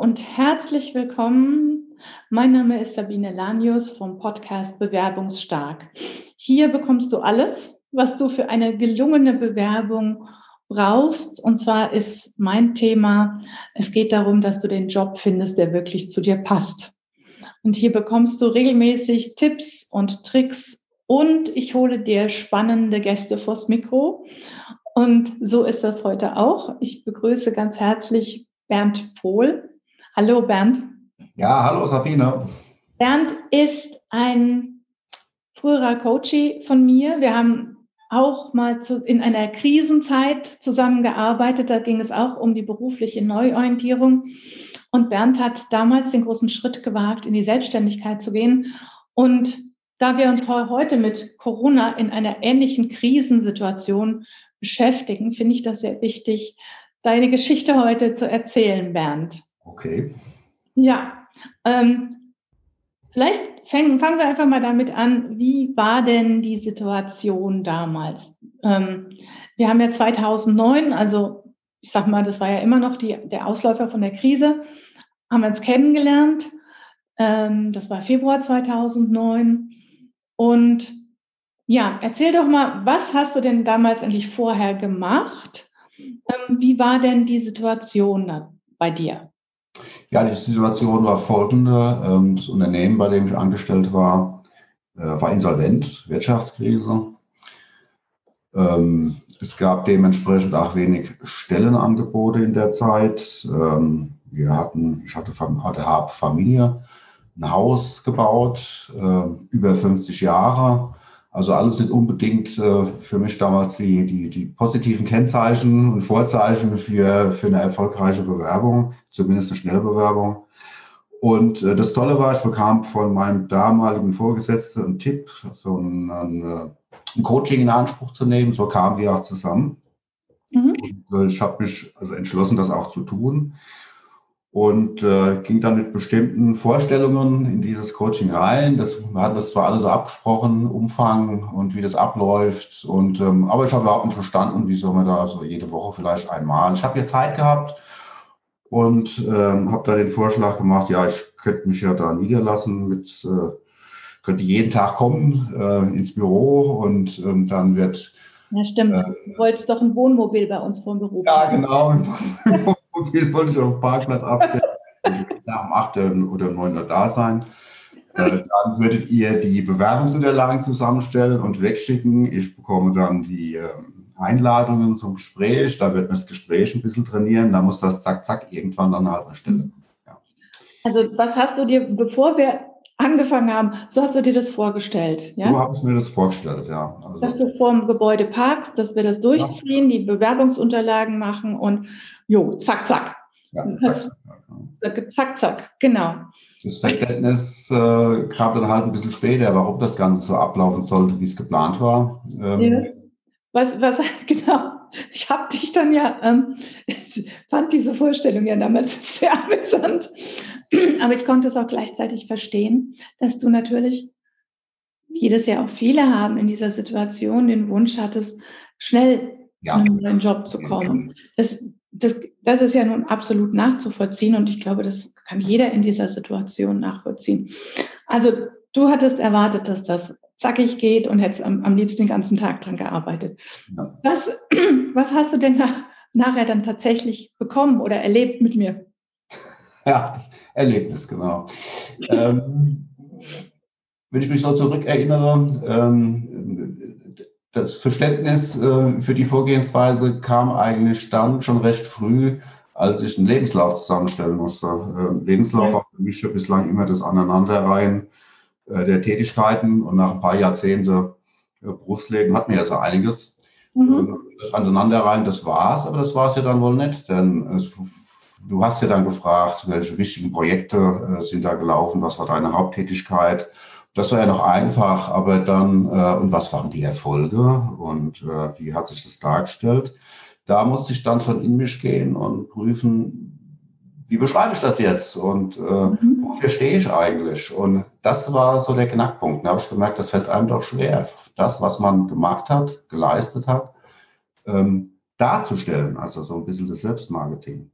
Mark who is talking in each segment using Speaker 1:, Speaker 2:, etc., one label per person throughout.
Speaker 1: und herzlich willkommen. Mein Name ist Sabine Lanius vom Podcast Bewerbungsstark. Hier bekommst du alles, was du für eine gelungene Bewerbung brauchst. Und zwar ist mein Thema, es geht darum, dass du den Job findest, der wirklich zu dir passt. Und hier bekommst du regelmäßig Tipps und Tricks und ich hole dir spannende Gäste vors Mikro. Und so ist das heute auch. Ich begrüße ganz herzlich Bernd Pohl. Hallo Bernd.
Speaker 2: Ja, hallo Sabine.
Speaker 1: Bernd ist ein früherer Coachie von mir. Wir haben auch mal zu, in einer Krisenzeit zusammengearbeitet. Da ging es auch um die berufliche Neuorientierung. Und Bernd hat damals den großen Schritt gewagt, in die Selbstständigkeit zu gehen. Und da wir uns heute mit Corona in einer ähnlichen Krisensituation beschäftigen, finde ich das sehr wichtig, deine Geschichte heute zu erzählen, Bernd.
Speaker 2: Okay.
Speaker 1: Ja, ähm, vielleicht fangen, fangen wir einfach mal damit an. Wie war denn die Situation damals? Ähm, wir haben ja 2009, also ich sag mal, das war ja immer noch die, der Ausläufer von der Krise, haben wir uns kennengelernt. Ähm, das war Februar 2009. Und ja, erzähl doch mal, was hast du denn damals eigentlich vorher gemacht? Ähm, wie war denn die Situation bei dir?
Speaker 2: Ja, die Situation war folgende. Ähm, das Unternehmen, bei dem ich angestellt war, äh, war insolvent, Wirtschaftskrise. Ähm, es gab dementsprechend auch wenig Stellenangebote in der Zeit. Wir hatten, ich hatte, hatte Familie, ein Haus gebaut, über 50 Jahre also alles sind unbedingt äh, für mich damals die, die, die positiven Kennzeichen und Vorzeichen für, für eine erfolgreiche Bewerbung, zumindest eine Schnellbewerbung. Und äh, das Tolle war, ich bekam von meinem damaligen Vorgesetzten einen Tipp, so ein, ein, äh, ein Coaching in Anspruch zu nehmen. So kamen wir auch zusammen. Mhm. Und, äh, ich habe mich also entschlossen, das auch zu tun und äh, ging dann mit bestimmten Vorstellungen in dieses Coaching rein. Das, wir hatten das zwar alles abgesprochen, Umfang und wie das abläuft. Und ähm, aber ich habe überhaupt nicht verstanden, wieso man da so jede Woche vielleicht einmal. Ich habe hier Zeit gehabt und ähm, habe da den Vorschlag gemacht, ja, ich könnte mich ja da niederlassen mit, äh, könnte jeden Tag kommen äh, ins Büro und ähm, dann wird
Speaker 1: ja, stimmt. Äh, du wolltest doch ein Wohnmobil bei uns vor dem Büro.
Speaker 2: Ja, genau. Wohnmobil wollte ich auf dem Parkplatz abstellen. nach dem 8. oder 9. Uhr da sein. Äh, dann würdet ihr die Bewerbungsunterlagen zusammenstellen und wegschicken. Ich bekomme dann die äh, Einladungen zum Gespräch. Da wird man das Gespräch ein bisschen trainieren. Da muss das zack, zack irgendwann an einer Stelle.
Speaker 1: Ja. Also was hast du dir, bevor wir angefangen haben, so hast du dir das vorgestellt,
Speaker 2: ja? So habe ich mir das vorgestellt, ja.
Speaker 1: Also, dass du vorm Gebäude parkst, dass wir das durchziehen, ja. die Bewerbungsunterlagen machen und jo, zack, zack. Ja, zack, zack, zack, zack, genau.
Speaker 2: Das Verständnis äh, kam dann halt ein bisschen später, warum das Ganze so ablaufen sollte, wie es geplant war.
Speaker 1: Ähm, ja. Was, was, genau. Ich habe dich dann ja, ähm, fand diese Vorstellung ja damals sehr amüsant. Aber ich konnte es auch gleichzeitig verstehen, dass du natürlich, wie das ja auch viele haben in dieser Situation, den Wunsch hattest, schnell ja. zu einem neuen Job zu kommen. Das, das, das ist ja nun absolut nachzuvollziehen und ich glaube, das kann jeder in dieser Situation nachvollziehen. Also du hattest erwartet, dass das zackig geht und hättest am, am liebsten den ganzen Tag dran gearbeitet. Ja. Was, was hast du denn nach, nachher dann tatsächlich bekommen oder erlebt mit mir?
Speaker 2: Ja, das Erlebnis, genau. ähm, wenn ich mich so zurückerinnere, ähm, das Verständnis äh, für die Vorgehensweise kam eigentlich dann schon recht früh, als ich einen Lebenslauf zusammenstellen musste. Ähm, Lebenslauf war für mich ja bislang immer das Aneinanderreihen der Tätigkeiten und nach ein paar Jahrzehnte äh, Berufsleben hat mir ja so einiges. Mhm. Äh, das Aneinanderreihen, das war's, aber das war es ja dann wohl nicht, denn es Du hast ja dann gefragt, welche wichtigen Projekte äh, sind da gelaufen, was war deine Haupttätigkeit. Das war ja noch einfach, aber dann, äh, und was waren die Erfolge und äh, wie hat sich das dargestellt? Da musste ich dann schon in mich gehen und prüfen, wie beschreibe ich das jetzt und äh, mhm. wofür stehe ich eigentlich? Und das war so der Knackpunkt. Da habe ich gemerkt, das fällt einem doch schwer, das, was man gemacht hat, geleistet hat, ähm, darzustellen. Also so ein bisschen das Selbstmarketing.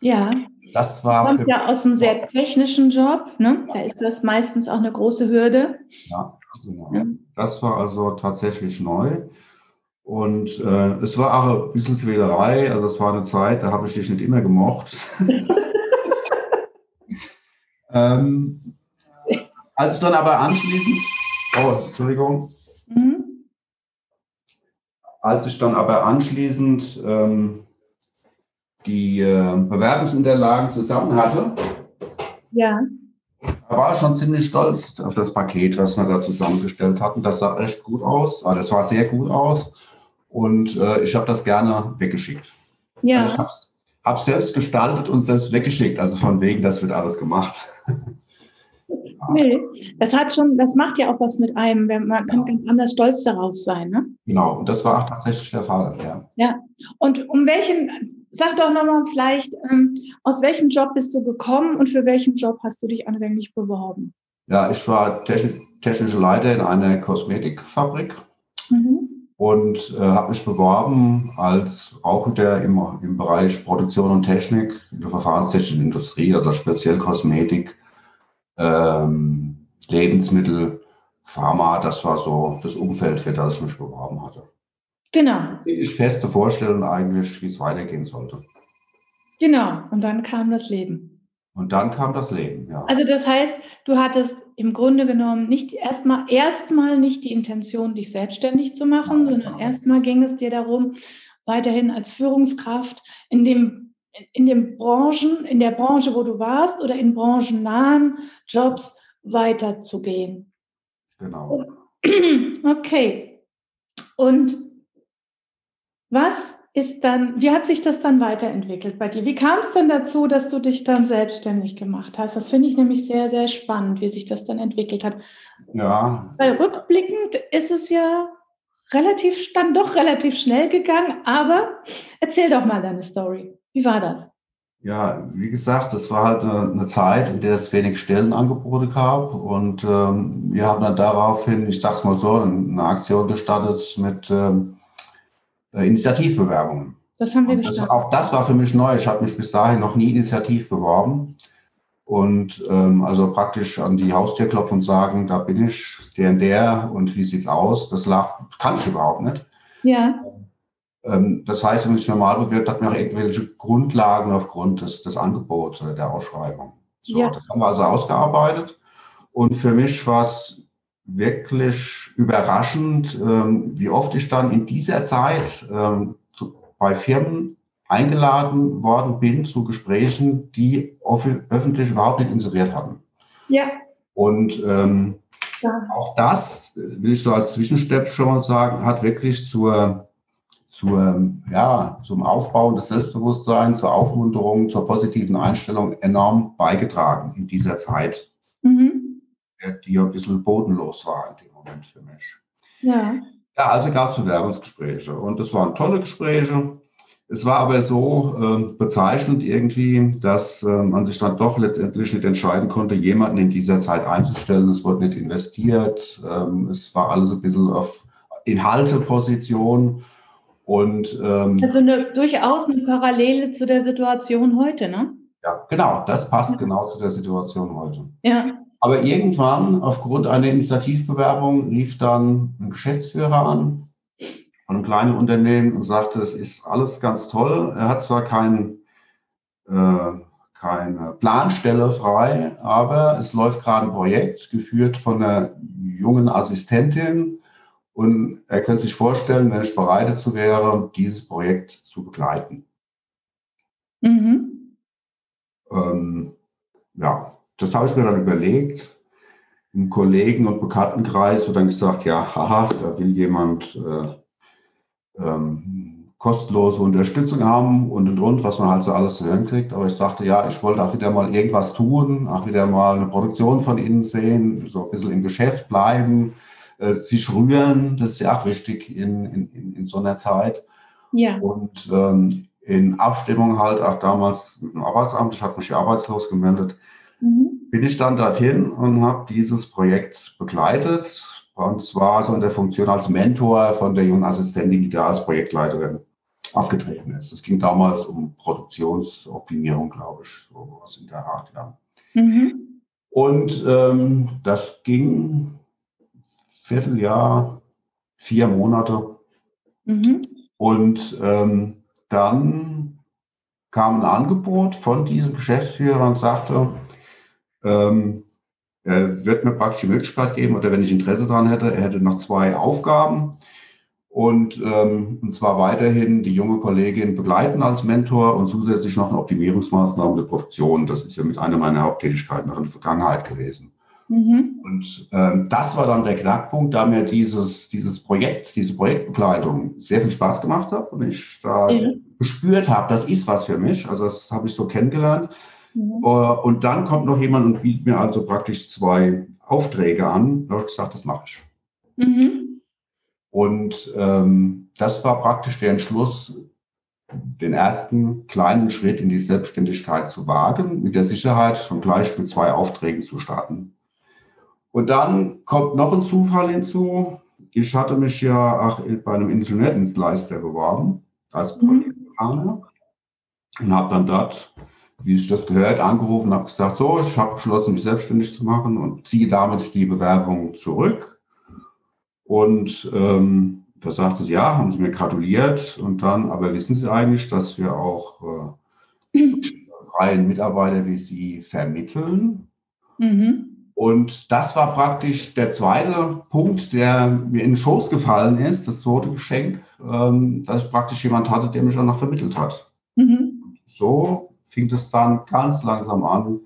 Speaker 1: Ja,
Speaker 2: Das war
Speaker 1: du kommst ja aus einem sehr technischen Job, ne? Da ist das meistens auch eine große Hürde.
Speaker 2: Ja, genau. Das war also tatsächlich neu. Und äh, es war auch ein bisschen Quälerei. Also es war eine Zeit, da habe ich dich nicht immer gemocht. ähm, als ich dann aber anschließend, oh, Entschuldigung, mhm. als ich dann aber anschließend ähm, die äh, Bewerbungsunterlagen zusammen hatte,
Speaker 1: ja.
Speaker 2: da war ich schon ziemlich stolz auf das Paket, was wir da zusammengestellt hatten. Das sah echt gut aus. Also das war sehr gut aus. Und äh, ich habe das gerne weggeschickt.
Speaker 1: Ja.
Speaker 2: Also ich habe es selbst gestaltet und selbst weggeschickt. Also von wegen, das wird alles gemacht.
Speaker 1: Nee, das hat schon, das macht ja auch was mit einem. Man kann ganz anders stolz darauf sein, ne?
Speaker 2: Genau, und das war auch tatsächlich der Fall, ja.
Speaker 1: Ja. Und um welchen, sag doch nochmal vielleicht, ähm, aus welchem Job bist du gekommen und für welchen Job hast du dich anfänglich beworben?
Speaker 2: Ja, ich war technischer Leiter in einer Kosmetikfabrik. Mhm und äh, habe mich beworben als auch wieder im, im Bereich Produktion und Technik in der verfahrenstechnischen Industrie, also speziell Kosmetik, ähm, Lebensmittel, Pharma, das war so das Umfeld, für das ich mich beworben hatte.
Speaker 1: Genau.
Speaker 2: Ich feste Vorstellung eigentlich, wie es weitergehen sollte.
Speaker 1: Genau, und dann kam das Leben.
Speaker 2: Und dann kam das Leben, ja.
Speaker 1: Also das heißt, du hattest im Grunde genommen nicht erstmal erstmal nicht die Intention, dich selbstständig zu machen, sondern erstmal ging es dir darum, weiterhin als Führungskraft in dem in den Branchen, in der Branche, wo du warst oder in branchennahen Jobs weiterzugehen.
Speaker 2: Genau.
Speaker 1: Okay. Und was ist dann, wie hat sich das dann weiterentwickelt bei dir? Wie kam es denn dazu, dass du dich dann selbstständig gemacht hast? Das finde ich nämlich sehr, sehr spannend, wie sich das dann entwickelt hat.
Speaker 2: Ja.
Speaker 1: Weil rückblickend ist es ja relativ, dann doch relativ schnell gegangen, aber erzähl doch mal deine Story. Wie war das?
Speaker 2: Ja, wie gesagt, das war halt eine, eine Zeit, in der es wenig Stellenangebote gab und ähm, wir haben dann daraufhin, ich sag's mal so, eine Aktion gestartet mit ähm, äh, Initiativbewerbungen.
Speaker 1: Das haben wir das,
Speaker 2: Auch das war für mich neu. Ich habe mich bis dahin noch nie initiativ beworben. Und ähm, also praktisch an die Haustür klopfen und sagen, da bin ich, der und der und wie sieht's aus? Das lag, kann ich überhaupt nicht.
Speaker 1: Ja.
Speaker 2: Ähm, das heißt, wenn sich normal bewirbt, hat man auch irgendwelche Grundlagen aufgrund des, des Angebots oder der Ausschreibung. So, ja. Das haben wir also ausgearbeitet. Und für mich war es wirklich überraschend, ähm, wie oft ich dann in dieser Zeit ähm, bei Firmen eingeladen worden bin zu Gesprächen, die öffentlich überhaupt nicht inseriert hatten.
Speaker 1: Ja.
Speaker 2: Und ähm, ja. auch das, will ich so als Zwischenstep schon mal sagen, hat wirklich zur, zur, ja, zum Aufbau des Selbstbewusstseins, zur Aufmunterung, zur positiven Einstellung enorm beigetragen in dieser Zeit. Mhm die ein bisschen bodenlos war in dem Moment für mich.
Speaker 1: Ja.
Speaker 2: Ja, also gab es Bewerbungsgespräche und das waren tolle Gespräche. Es war aber so äh, bezeichnend irgendwie, dass äh, man sich dann doch letztendlich nicht entscheiden konnte, jemanden in dieser Zeit einzustellen. Es wurde nicht investiert. Ähm, es war alles ein bisschen auf Inhalteposition. Und, ähm,
Speaker 1: also eine, durchaus eine Parallele zu der Situation heute, ne?
Speaker 2: Ja, genau. Das passt ja. genau zu der Situation heute.
Speaker 1: Ja.
Speaker 2: Aber irgendwann, aufgrund einer Initiativbewerbung, rief dann ein Geschäftsführer an von einem kleinen Unternehmen und sagte, es ist alles ganz toll. Er hat zwar kein, äh, keine Planstelle frei, aber es läuft gerade ein Projekt, geführt von einer jungen Assistentin. Und er könnte sich vorstellen, wenn ich bereit dazu wäre, dieses Projekt zu begleiten. Mhm. Ähm, ja, das habe ich mir dann überlegt. Im Kollegen- und Bekanntenkreis wird dann gesagt, ja, haha, da will jemand äh, ähm, kostenlose Unterstützung haben und und und, was man halt so alles zu hören kriegt. Aber ich dachte, ja, ich wollte auch wieder mal irgendwas tun, auch wieder mal eine Produktion von Ihnen sehen, so ein bisschen im Geschäft bleiben, äh, sich rühren. Das ist ja auch wichtig in, in, in so einer Zeit.
Speaker 1: Ja.
Speaker 2: Und ähm, in Abstimmung halt auch damals mit dem Arbeitsamt, ich habe mich arbeitslos gemeldet, Mhm. Bin ich dann dorthin und habe dieses Projekt begleitet. Und zwar so in der Funktion als Mentor von der jungen Assistentin, die da als Projektleiterin aufgetreten ist. Es ging damals um Produktionsoptimierung, glaube ich, so was in der Art, ja. Mhm. Und ähm, das ging Vierteljahr, vier Monate. Mhm. Und ähm, dann kam ein Angebot von diesem Geschäftsführer und sagte, ähm, er wird mir praktisch die Möglichkeit geben, oder wenn ich Interesse daran hätte, er hätte noch zwei Aufgaben. Und, ähm, und zwar weiterhin die junge Kollegin begleiten als Mentor und zusätzlich noch eine Optimierungsmaßnahme der Produktion. Das ist ja mit einer meiner Haupttätigkeiten noch in der Vergangenheit gewesen. Mhm. Und ähm, das war dann der Knackpunkt, da mir dieses, dieses Projekt, diese Projektbegleitung sehr viel Spaß gemacht hat und ich da mhm. gespürt habe, das ist was für mich. Also das habe ich so kennengelernt. Mhm. Uh, und dann kommt noch jemand und bietet mir also praktisch zwei Aufträge an. Da habe ich gesagt, das mache ich. Mhm. Und ähm, das war praktisch der Entschluss, den ersten kleinen Schritt in die Selbstständigkeit zu wagen, mit der Sicherheit schon gleich mit zwei Aufträgen zu starten. Und dann kommt noch ein Zufall hinzu. Ich hatte mich ja auch bei einem Ingenieurdienstleister beworben als mhm. Projektplaner und habe dann dort, wie ich das gehört, angerufen, habe gesagt, so, ich habe beschlossen, mich selbstständig zu machen und ziehe damit die Bewerbung zurück. Und ähm, da sagte sie, ja, haben Sie mir gratuliert. Und dann, aber wissen Sie eigentlich, dass wir auch äh, freien Mitarbeiter wie Sie vermitteln? Mhm. Und das war praktisch der zweite Punkt, der mir in den Schoß gefallen ist, das zweite Geschenk, ähm, dass ich praktisch jemand hatte, der mich auch noch vermittelt hat. Mhm. So fing es dann ganz langsam an,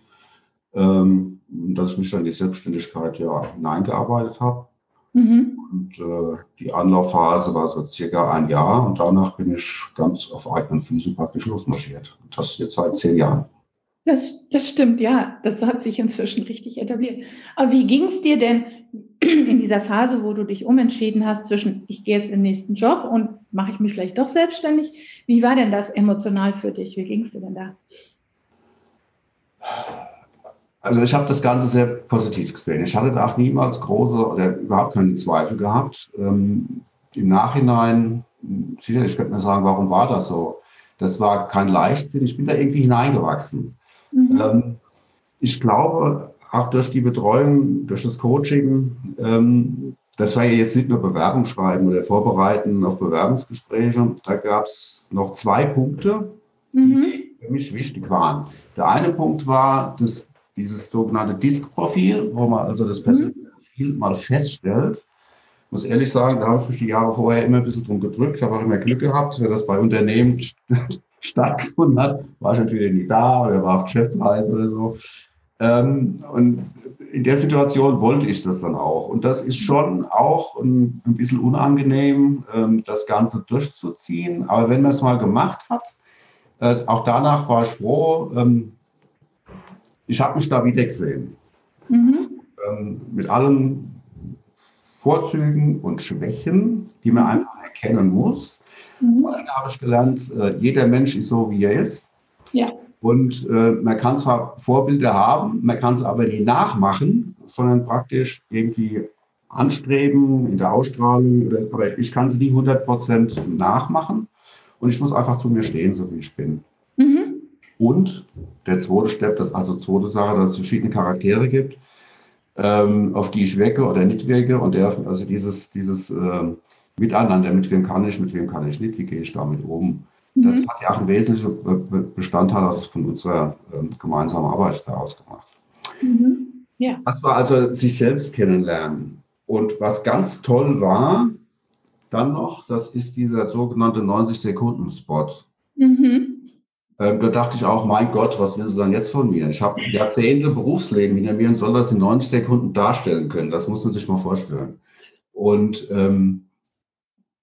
Speaker 2: ähm, dass ich mich dann in die Selbstständigkeit ja hineingearbeitet habe. Mhm. Und äh, die Anlaufphase war so circa ein Jahr und danach bin ich ganz auf eigenen Füßen praktisch losmarschiert. Das jetzt seit zehn Jahren.
Speaker 1: Das, das stimmt, ja. Das hat sich inzwischen richtig etabliert. Aber wie ging es dir denn in dieser Phase, wo du dich umentschieden hast zwischen, ich gehe jetzt in den nächsten Job und mache ich mich vielleicht doch selbstständig? Wie war denn das emotional für dich? Wie ging es dir denn da?
Speaker 2: Also ich habe das Ganze sehr positiv gesehen. Ich hatte da auch niemals große oder überhaupt keine Zweifel gehabt. Ähm, Im Nachhinein, sicherlich könnte man sagen, warum war das so? Das war kein Leichtsinn. Ich bin da irgendwie hineingewachsen. Mhm. Ähm, ich glaube, auch durch die Betreuung, durch das Coaching, ähm, das war ja jetzt nicht nur Bewerbung schreiben oder vorbereiten auf Bewerbungsgespräche. Da gab es noch zwei Punkte, mhm. die für mich wichtig waren. Der eine Punkt war das, dieses sogenannte Disk-Profil, wo man also das persönliche mhm. Profil mal feststellt. Ich muss ehrlich sagen, da habe ich mich die Jahre vorher immer ein bisschen drum gedrückt, habe auch immer Glück gehabt, dass das bei Unternehmen stattgefunden hat, war ich natürlich nie da oder war auf Geschäftsreise oder so. Ähm, und in der Situation wollte ich das dann auch. Und das ist schon auch ein, ein bisschen unangenehm, ähm, das Ganze durchzuziehen. Aber wenn man es mal gemacht hat, äh, auch danach war ich froh, ähm, ich habe mich da wieder gesehen. Mhm. Mit allen Vorzügen und Schwächen, die man einfach erkennen muss. Mhm. Dann habe ich gelernt, äh, jeder Mensch ist so, wie er ist. Ja. Und äh, man kann zwar Vorbilder haben, man kann es aber nie nachmachen, sondern praktisch irgendwie anstreben in der Ausstrahlung. Oder, aber ich kann sie nie 100% nachmachen. Und ich muss einfach zu mir stehen, so wie ich bin. Mhm. Und der zweite Step, das also zweite Sache, dass es verschiedene Charaktere gibt, ähm, auf die ich wecke oder nicht wecke. Und der, also dieses, dieses ähm, miteinander, mit wem kann ich, mit wem kann ich nicht, wie gehe ich damit um. Mhm. Das hat ja auch ein wesentlicher Bestandteil von unserer ähm, gemeinsamen Arbeit da ausgemacht. Mhm. Ja. Das war also sich selbst kennenlernen. Und was ganz toll war, dann noch, das ist dieser sogenannte 90-Sekunden-Spot. Mhm. Ähm, da dachte ich auch, mein Gott, was will sie dann jetzt von mir? Ich habe Jahrzehnte Berufsleben hinter mir und soll das in 90 Sekunden darstellen können. Das muss man sich mal vorstellen. Und ähm,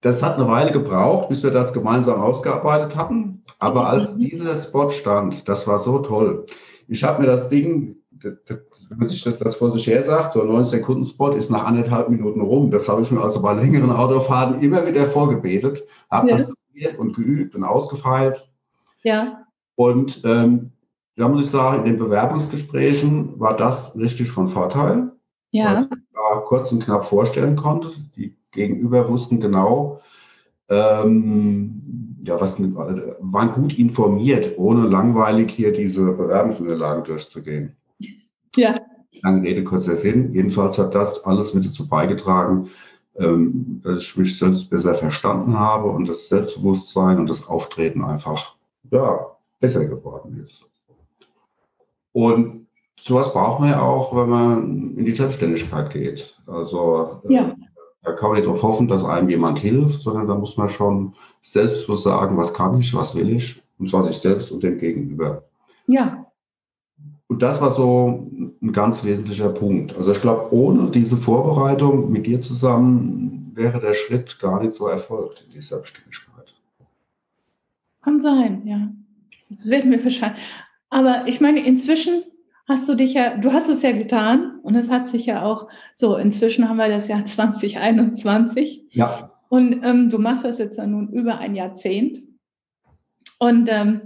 Speaker 2: das hat eine Weile gebraucht, bis wir das gemeinsam ausgearbeitet hatten. Aber als mhm. dieser Spot stand, das war so toll. Ich habe mir das Ding, das, wenn sich das, das vor sich her sagt, so ein 9-Sekunden-Spot ist nach anderthalb Minuten rum. Das habe ich mir also bei längeren Autofahrten immer wieder vorgebetet, habe ja. das und geübt und ausgefeilt. Ja. Und ähm, da muss ich sagen, in den Bewerbungsgesprächen war das richtig von Vorteil. Ja. Weil ich da kurz und knapp vorstellen konnte. Die Gegenüber wussten genau, ähm, ja, was mit, waren gut informiert, ohne langweilig hier diese Bewerbungsunterlagen durchzugehen.
Speaker 1: Ja.
Speaker 2: Lange Rede, kurzer Sinn. Jedenfalls hat das alles mit dazu beigetragen, ähm, dass ich mich selbst besser verstanden habe und das Selbstbewusstsein und das Auftreten einfach ja, besser geworden ist. Und sowas braucht man ja auch, wenn man in die Selbstständigkeit geht. Also
Speaker 1: ja.
Speaker 2: Da kann man nicht darauf hoffen, dass einem jemand hilft, sondern da muss man schon selbstbewusst sagen, was kann ich, was will ich, und zwar sich selbst und dem Gegenüber.
Speaker 1: Ja.
Speaker 2: Und das war so ein ganz wesentlicher Punkt. Also ich glaube, ohne diese Vorbereitung mit dir zusammen wäre der Schritt gar nicht so erfolgt in die Selbstständigkeit.
Speaker 1: Kann sein, ja. Das werden wir wahrscheinlich. Aber ich meine, inzwischen hast du dich ja, du hast es ja getan und es hat sich ja auch so, inzwischen haben wir das Jahr 2021.
Speaker 2: Ja.
Speaker 1: Und ähm, du machst das jetzt ja nun über ein Jahrzehnt. Und ähm,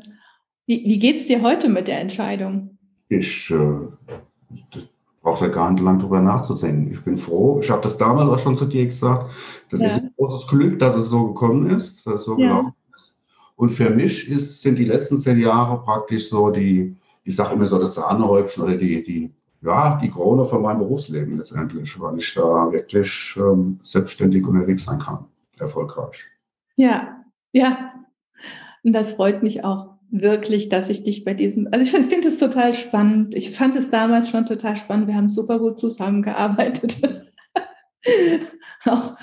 Speaker 1: wie, wie geht es dir heute mit der Entscheidung?
Speaker 2: Ich äh, brauche da gar nicht lang drüber nachzudenken. Ich bin froh. Ich habe das damals auch schon zu dir gesagt. Das ja. ist ein großes Glück, dass es so gekommen ist, dass es so ja. gelaufen ist. Und für mich ist, sind die letzten zehn Jahre praktisch so die, ich sage immer so das Sahnehäubchen oder die, die, ja, die Krone von meinem Berufsleben letztendlich, weil ich da wirklich ähm, selbstständig unterwegs sein kann, erfolgreich.
Speaker 1: Ja, ja. Und das freut mich auch wirklich, dass ich dich bei diesem, also ich finde es total spannend. Ich fand es damals schon total spannend. Wir haben super gut zusammengearbeitet. auch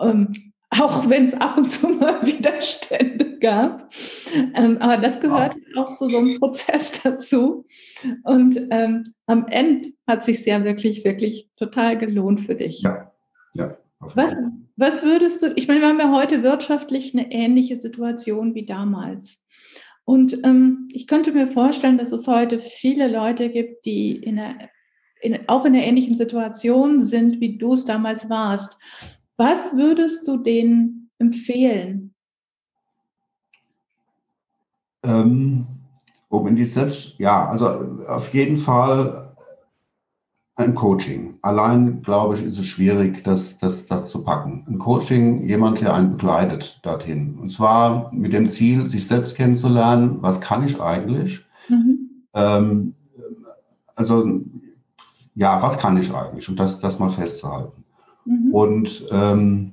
Speaker 1: ähm, auch wenn es ab und zu mal Widerstände gab. Ähm, aber das gehört ja. auch zu so einem Prozess dazu. Und ähm, am Ende hat sich ja wirklich, wirklich total gelohnt für dich.
Speaker 2: Ja, ja.
Speaker 1: Was, was würdest du, ich meine, wir haben ja heute wirtschaftlich eine ähnliche Situation wie damals. Und ähm, ich könnte mir vorstellen, dass es heute viele Leute gibt, die in einer, in, auch in einer ähnlichen Situation sind, wie du es damals warst. Was würdest du denen empfehlen?
Speaker 2: Ähm, um in die Selbst, ja, also auf jeden Fall ein Coaching. Allein, glaube ich, ist es schwierig, das, das, das zu packen. Ein Coaching, jemand, der einen begleitet dorthin. Und zwar mit dem Ziel, sich selbst kennenzulernen, was kann ich eigentlich? Mhm. Ähm, also, ja, was kann ich eigentlich? Und das, das mal festzuhalten. Mhm. Und ähm,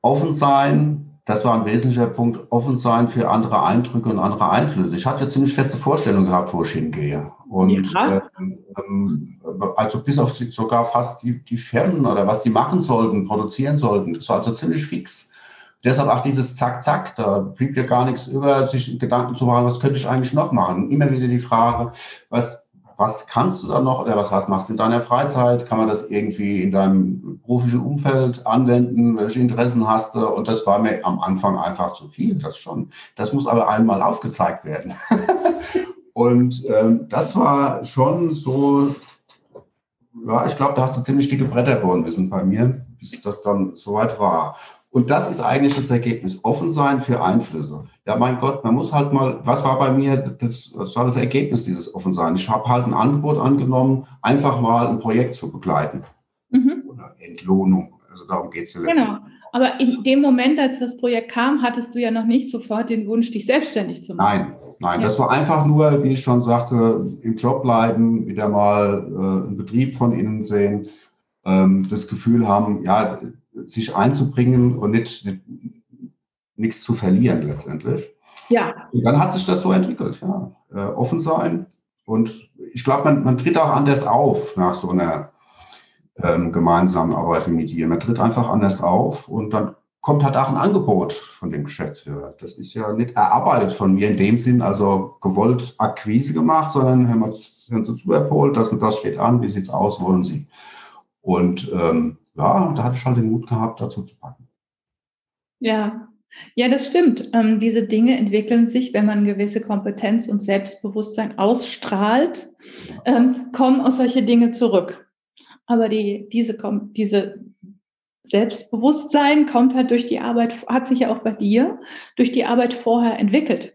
Speaker 2: offen sein, das war ein wesentlicher Punkt, offen sein für andere Eindrücke und andere Einflüsse. Ich hatte ziemlich feste Vorstellungen gehabt, wo ich hingehe. Und ja. ähm, also bis auf sogar fast die, die Firmen oder was die machen sollten, produzieren sollten. Das war also ziemlich fix. Deshalb auch dieses Zack, Zack, da blieb ja gar nichts über, sich Gedanken zu machen, was könnte ich eigentlich noch machen. Immer wieder die Frage, was was kannst du da noch oder was, was machst du in deiner Freizeit? Kann man das irgendwie in deinem beruflichen Umfeld anwenden? Welche Interessen hast du? Und das war mir am Anfang einfach zu viel, das schon. Das muss aber einmal aufgezeigt werden. Und ähm, das war schon so, ja, ich glaube, da hast du ziemlich dicke Bretter bohren müssen bei mir, bis das dann soweit war. Und das ist eigentlich das Ergebnis. Offen sein für Einflüsse. Ja, mein Gott, man muss halt mal, was war bei mir, das, das war das Ergebnis dieses Offensein. Ich habe halt ein Angebot angenommen, einfach mal ein Projekt zu begleiten. Mhm. Oder Entlohnung. Also darum geht es ja
Speaker 1: letztendlich. Genau. Aber in dem Moment, als das Projekt kam, hattest du ja noch nicht sofort den Wunsch, dich selbstständig zu machen.
Speaker 2: Nein, nein, ja. das war einfach nur, wie ich schon sagte, im Job bleiben, wieder mal äh, einen Betrieb von innen sehen, ähm, das Gefühl haben, ja, sich einzubringen und nicht, nicht nichts zu verlieren letztendlich.
Speaker 1: Ja.
Speaker 2: Und dann hat sich das so entwickelt, ja. Äh, offen sein. Und ich glaube, man, man tritt auch anders auf nach so einer ähm, gemeinsamen Arbeit mit dir. Man tritt einfach anders auf und dann kommt halt auch ein Angebot von dem Geschäftsführer. Das ist ja nicht erarbeitet von mir in dem Sinn, also gewollt Akquise gemacht, sondern hören wir hören Sie zu, Herr Pohl, das und das steht an, wie sieht es aus, wollen Sie? Und ähm, ja, da hatte ich halt den Mut gehabt, dazu zu packen.
Speaker 1: Ja, ja, das stimmt. Ähm, diese Dinge entwickeln sich, wenn man gewisse Kompetenz und Selbstbewusstsein ausstrahlt, ähm, kommen aus solche Dinge zurück. Aber die, diese, diese Selbstbewusstsein kommt halt durch die Arbeit, hat sich ja auch bei dir durch die Arbeit vorher entwickelt.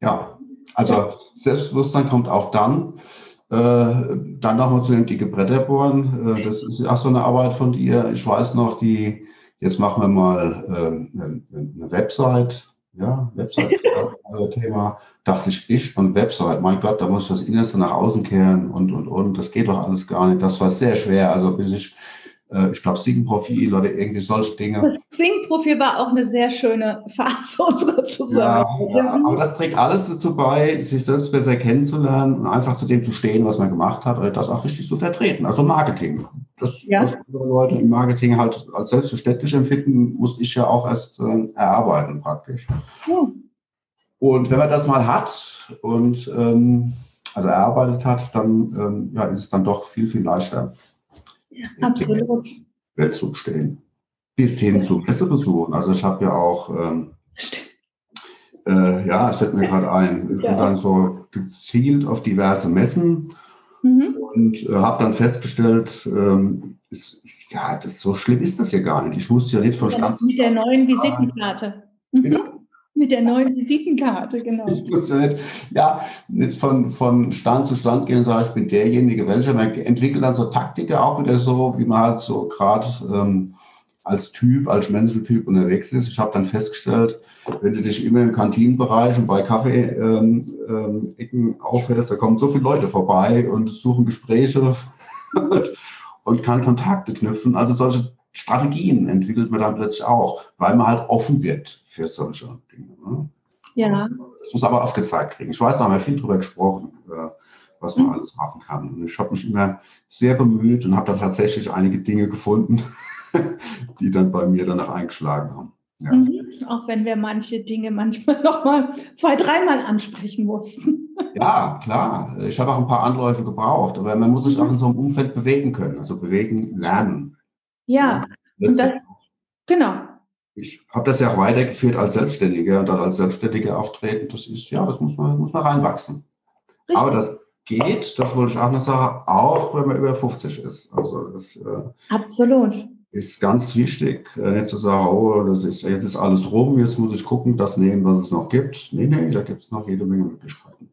Speaker 2: Ja, also Selbstbewusstsein kommt auch dann, dann nochmal zu den dicke Bretter bohren. Äh, das ist auch so eine Arbeit von dir. Ich weiß noch, die, jetzt machen wir mal äh, eine, eine Website. Ja, Website-Thema. Dachte ich, ich und Website, mein Gott, da muss ich das Innerste nach außen kehren und, und, und. Das geht doch alles gar nicht. Das war sehr schwer. Also bis ich äh, ich glaube, Sing-Profil oder irgendwie solche Dinge.
Speaker 1: Das Sing-Profil war auch eine sehr schöne Phase unserer
Speaker 2: Zusammenarbeit. Ja, ja, aber das trägt alles dazu bei, sich selbst besser kennenzulernen und einfach zu dem zu stehen, was man gemacht hat, oder das auch richtig zu vertreten. Also Marketing. Das, ja. was andere Leute im Marketing halt als selbstverständlich empfinden, musste ich ja auch erst äh, erarbeiten praktisch. Ja. Und wenn man das mal hat und ähm, also erarbeitet hat, dann ähm, ja, ist es dann doch viel, viel leichter.
Speaker 1: Absolut.
Speaker 2: Welt zu stehen. Bis hin zu Messebesuchen. Also ich habe ja auch, ähm, äh, ja, es fällt mir gerade ein, ich bin dann so gezielt auf diverse Messen mhm. und äh, habe dann festgestellt, ähm, ist, ja, das so schlimm ist das ja gar nicht. Ich muss ja nicht
Speaker 1: verstanden. Mit der neuen Visitenkarte. Mhm. Mit der neuen Visitenkarte, genau.
Speaker 2: Ich muss ja nicht, ja, nicht von, von Stand zu Stand gehen sagen, ich bin derjenige, welcher. Man entwickelt dann so Taktiken auch wieder so, wie man halt so gerade ähm, als Typ, als Menschentyp unterwegs ist. Ich habe dann festgestellt, wenn du dich immer im Kantinenbereich und bei Kaffee-Ecken ähm, ähm, aufhältst, da kommen so viele Leute vorbei und suchen Gespräche und kann Kontakte knüpfen. Also solche Strategien entwickelt man dann plötzlich auch, weil man halt offen wird für solche Dinge. Ne?
Speaker 1: Ja.
Speaker 2: Das muss aber aufgezeigt kriegen. Ich weiß, da haben wir viel drüber gesprochen, was man mhm. alles machen kann. Und ich habe mich immer sehr bemüht und habe da tatsächlich einige Dinge gefunden, die dann bei mir danach eingeschlagen haben.
Speaker 1: Ja. Mhm. Auch wenn wir manche Dinge manchmal noch mal zwei, dreimal ansprechen mussten.
Speaker 2: Ja, klar. Ich habe auch ein paar Anläufe gebraucht, aber man muss sich auch in so einem Umfeld bewegen können, also bewegen lernen.
Speaker 1: Ja, ja und das, genau,
Speaker 2: ich habe das ja auch weitergeführt als Selbstständiger und dann als Selbstständiger auftreten. Das ist, ja, das muss man, muss man reinwachsen. Richtig. Aber das geht, das wollte ich auch noch sagen, auch wenn man über 50 ist. Also das äh,
Speaker 1: Absolut.
Speaker 2: ist ganz wichtig, äh, nicht zu sagen, oh, das ist, jetzt ist alles rum, jetzt muss ich gucken, das nehmen, was es noch gibt. Nee, nee, da gibt es noch jede Menge Möglichkeiten.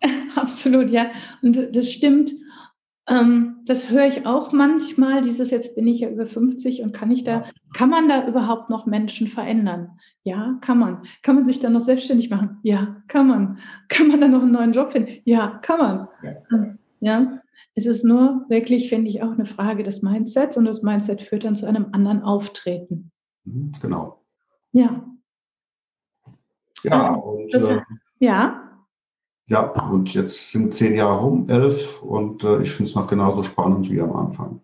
Speaker 1: Absolut, ja. Und das stimmt. Ähm, das höre ich auch manchmal, dieses jetzt bin ich ja über 50 und kann ich da, kann man da überhaupt noch Menschen verändern? Ja, kann man. Kann man sich dann noch selbstständig machen? Ja, kann man. Kann man dann noch einen neuen Job finden? Ja, kann man. Ja. ja. Es ist nur wirklich, finde ich, auch eine Frage des Mindsets und das Mindset führt dann zu einem anderen Auftreten.
Speaker 2: Mhm, genau.
Speaker 1: Ja.
Speaker 2: Ja, also, und,
Speaker 1: das, äh, ja.
Speaker 2: Ja, und jetzt sind zehn Jahre rum, elf, und äh, ich finde es noch genauso spannend wie am Anfang.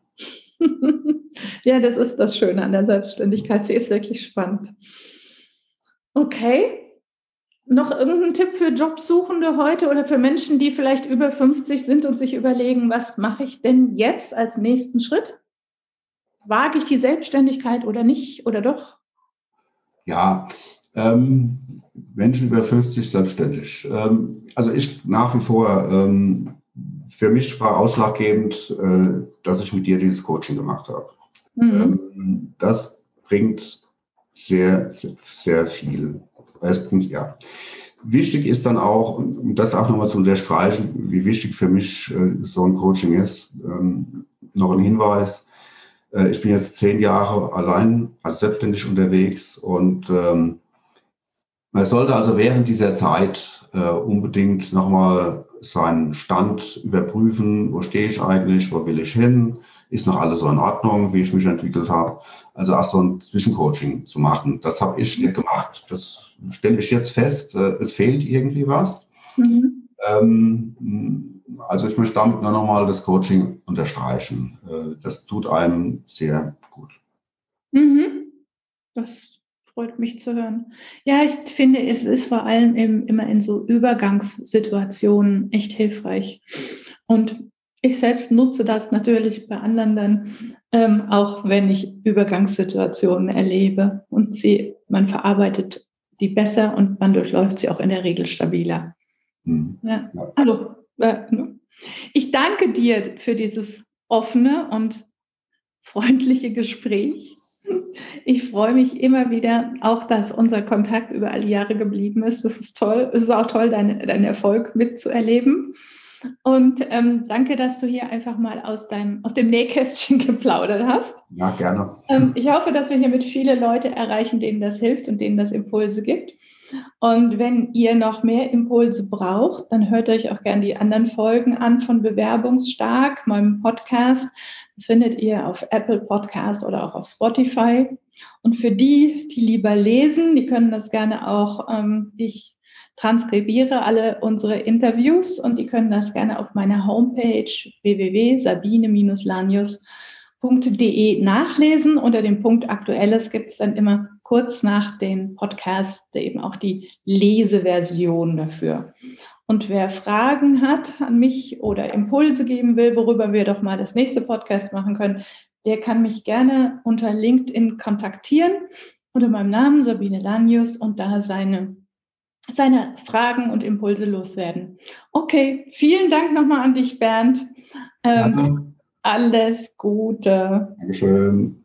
Speaker 1: ja, das ist das Schöne an der Selbstständigkeit. Sie ist wirklich spannend. Okay. Noch irgendein Tipp für Jobsuchende heute oder für Menschen, die vielleicht über 50 sind und sich überlegen, was mache ich denn jetzt als nächsten Schritt? Wage ich die Selbstständigkeit oder nicht oder doch?
Speaker 2: Ja, ähm, Menschen über 50 selbstständig. Ähm, also ich nach wie vor, ähm, für mich war ausschlaggebend, äh, dass ich mit dir dieses Coaching gemacht habe. Mhm. Ähm, das bringt sehr, sehr, sehr viel. Es bringt, ja. Wichtig ist dann auch, um das auch nochmal zu unterstreichen, wie wichtig für mich äh, so ein Coaching ist, noch ein Hinweis. Äh, ich bin jetzt zehn Jahre allein als selbstständig unterwegs und man sollte also während dieser Zeit äh, unbedingt nochmal seinen Stand überprüfen, wo stehe ich eigentlich, wo will ich hin, ist noch alles so in Ordnung, wie ich mich entwickelt habe. Also auch so ein Zwischencoaching zu machen. Das habe ich nicht gemacht. Das stelle ich jetzt fest, äh, es fehlt irgendwie was. Mhm. Ähm, also ich möchte damit nur nochmal das Coaching unterstreichen. Äh, das tut einem sehr gut.
Speaker 1: Mhm. Das freut mich zu hören. Ja, ich finde, es ist vor allem im, immer in so Übergangssituationen echt hilfreich. Und ich selbst nutze das natürlich bei anderen dann, ähm, auch wenn ich Übergangssituationen erlebe und sie, man verarbeitet die besser und man durchläuft sie auch in der Regel stabiler. Mhm. Ja. Also, äh, ich danke dir für dieses offene und freundliche Gespräch. Ich freue mich immer wieder, auch dass unser Kontakt über all die Jahre geblieben ist. Das ist toll. Es ist auch toll, deinen dein Erfolg mitzuerleben. Und ähm, danke, dass du hier einfach mal aus, deinem, aus dem Nähkästchen geplaudert hast.
Speaker 2: Ja, gerne.
Speaker 1: Ähm, ich hoffe, dass wir hiermit viele Leute erreichen, denen das hilft und denen das Impulse gibt. Und wenn ihr noch mehr Impulse braucht, dann hört euch auch gerne die anderen Folgen an von Bewerbungsstark, meinem Podcast. Das findet ihr auf Apple Podcast oder auch auf Spotify. Und für die, die lieber lesen, die können das gerne auch, ähm, ich transkribiere alle unsere Interviews und die können das gerne auf meiner Homepage www.sabine-lanius.de nachlesen. Unter dem Punkt Aktuelles gibt es dann immer kurz nach den Podcasts eben auch die Leseversion dafür. Und wer Fragen hat an mich oder Impulse geben will, worüber wir doch mal das nächste Podcast machen können, der kann mich gerne unter LinkedIn kontaktieren unter meinem Namen Sabine Lanius und da seine seine Fragen und Impulse loswerden. Okay, vielen Dank nochmal an dich, Bernd. Ähm, alles Gute.
Speaker 2: Dankeschön.